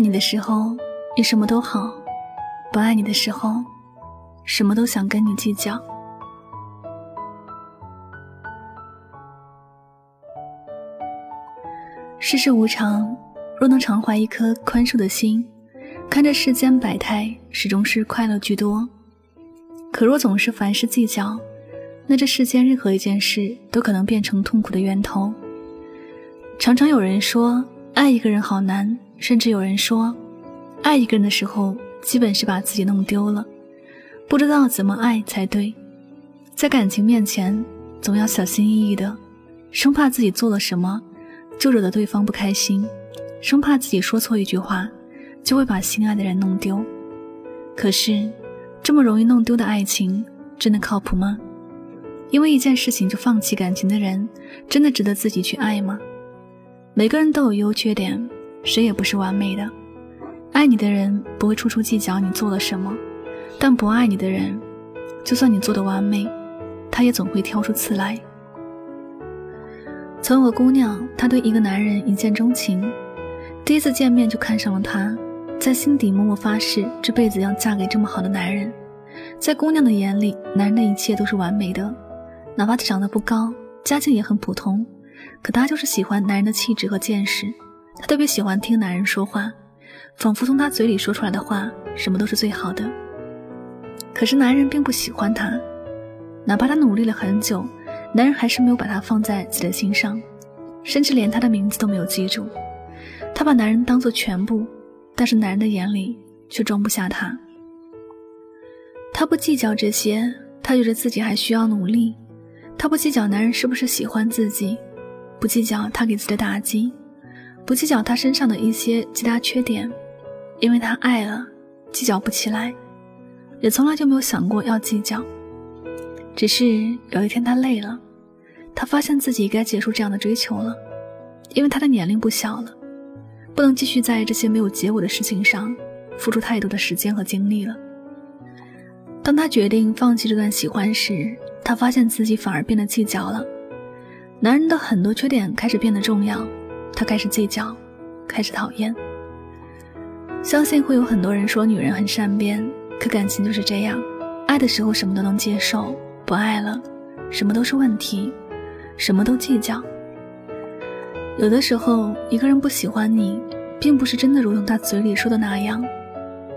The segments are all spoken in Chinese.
爱你的时候，你什么都好；不爱你的时候，什么都想跟你计较。世事无常，若能常怀一颗宽恕的心，看着世间百态，始终是快乐居多。可若总是凡事计较，那这世间任何一件事都可能变成痛苦的源头。常常有人说，爱一个人好难，甚至有人说，爱一个人的时候，基本是把自己弄丢了，不知道怎么爱才对。在感情面前，总要小心翼翼的，生怕自己做了什么。就惹得对方不开心，生怕自己说错一句话，就会把心爱的人弄丢。可是，这么容易弄丢的爱情，真的靠谱吗？因为一件事情就放弃感情的人，真的值得自己去爱吗？每个人都有优缺点，谁也不是完美的。爱你的人不会处处计较你做了什么，但不爱你的人，就算你做的完美，他也总会挑出刺来。曾有个姑娘，她对一个男人一见钟情，第一次见面就看上了他，在心底默默发誓这辈子要嫁给这么好的男人。在姑娘的眼里，男人的一切都是完美的，哪怕他长得不高，家境也很普通，可她就是喜欢男人的气质和见识。她特别喜欢听男人说话，仿佛从他嘴里说出来的话，什么都是最好的。可是男人并不喜欢她，哪怕她努力了很久。男人还是没有把她放在自己的心上，甚至连她的名字都没有记住。她把男人当做全部，但是男人的眼里却装不下她。她不计较这些，她觉得自己还需要努力。她不计较男人是不是喜欢自己，不计较他给自己的打击，不计较他身上的一些其他缺点，因为他爱了，计较不起来，也从来就没有想过要计较。只是有一天，他累了，他发现自己该结束这样的追求了，因为他的年龄不小了，不能继续在这些没有结果的事情上付出太多的时间和精力了。当他决定放弃这段喜欢时，他发现自己反而变得计较了。男人的很多缺点开始变得重要，他开始计较，开始讨厌。相信会有很多人说女人很善变，可感情就是这样，爱的时候什么都能接受。不爱了，什么都是问题，什么都计较。有的时候，一个人不喜欢你，并不是真的如同他嘴里说的那样，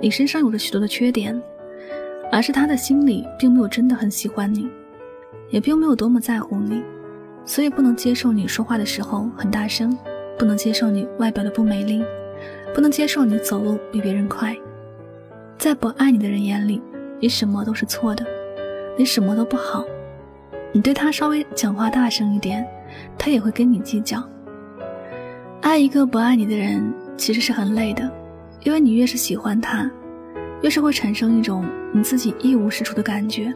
你身上有着许多的缺点，而是他的心里并没有真的很喜欢你，也并没有多么在乎你，所以不能接受你说话的时候很大声，不能接受你外表的不美丽，不能接受你走路比别人快。在不爱你的人眼里，你什么都是错的。你什么都不好，你对他稍微讲话大声一点，他也会跟你计较。爱一个不爱你的人，其实是很累的，因为你越是喜欢他，越是会产生一种你自己一无是处的感觉。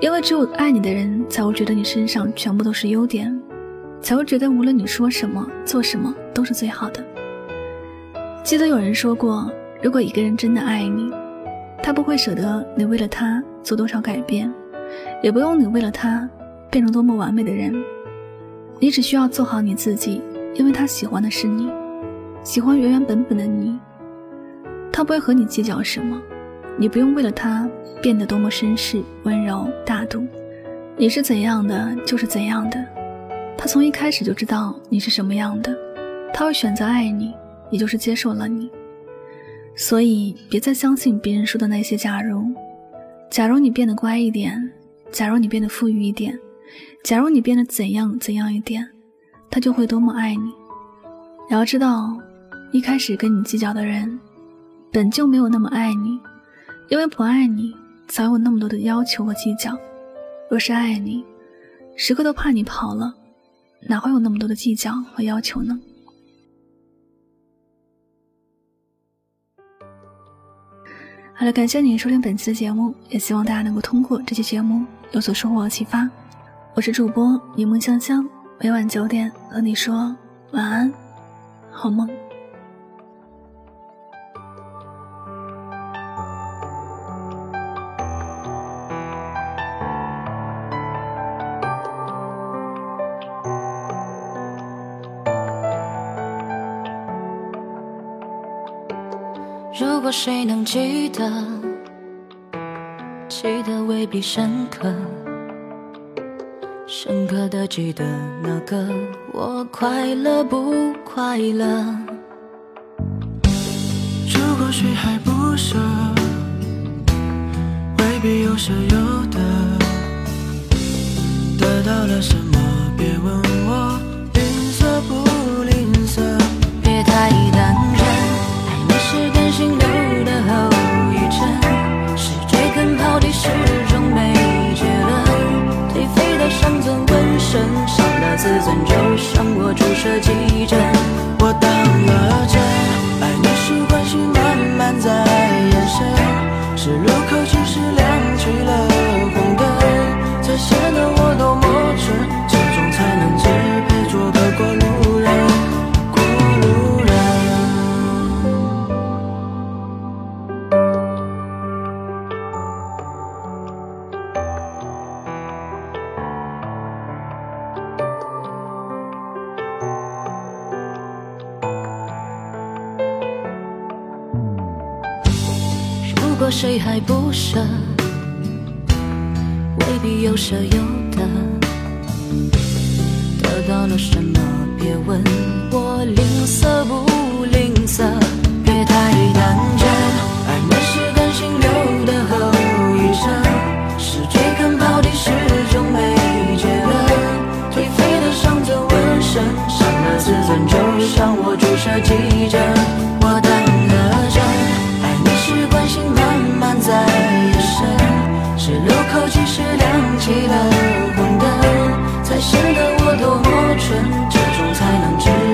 因为只有爱你的人，才会觉得你身上全部都是优点，才会觉得无论你说什么、做什么都是最好的。记得有人说过，如果一个人真的爱你，他不会舍得你为了他做多少改变，也不用你为了他变成多么完美的人。你只需要做好你自己，因为他喜欢的是你，喜欢原原本本的你。他不会和你计较什么，你不用为了他变得多么绅士、温柔、大度。你是怎样的就是怎样的，他从一开始就知道你是什么样的，他会选择爱你，也就是接受了你。所以，别再相信别人说的那些假如。假如你变得乖一点，假如你变得富裕一点，假如你变得怎样怎样一点，他就会多么爱你。你要知道，一开始跟你计较的人，本就没有那么爱你，因为不爱你，才有那么多的要求和计较。若是爱你，时刻都怕你跑了，哪会有那么多的计较和要求呢？好了，感谢您收听本期的节目，也希望大家能够通过这期节目有所收获和启发。我是主播柠檬香香，每晚九点和你说晚安，好梦。如果谁能记得，记得未必深刻，深刻的记得那个我快乐不快乐？如果谁还不舍，未必有舍有得，得到了什么？真。我当了真，爱你是关系慢慢在延伸，是路口只是亮起了红灯，才显得我多么果谁还不舍，未必有舍有得。得到了什么？别问我吝啬不吝啬，别太当真。爱你是甘心留的后遗症，是追根刨底始终没结论。颓废的伤存纹身，伤了自尊就向我注射急多么蠢这种才能只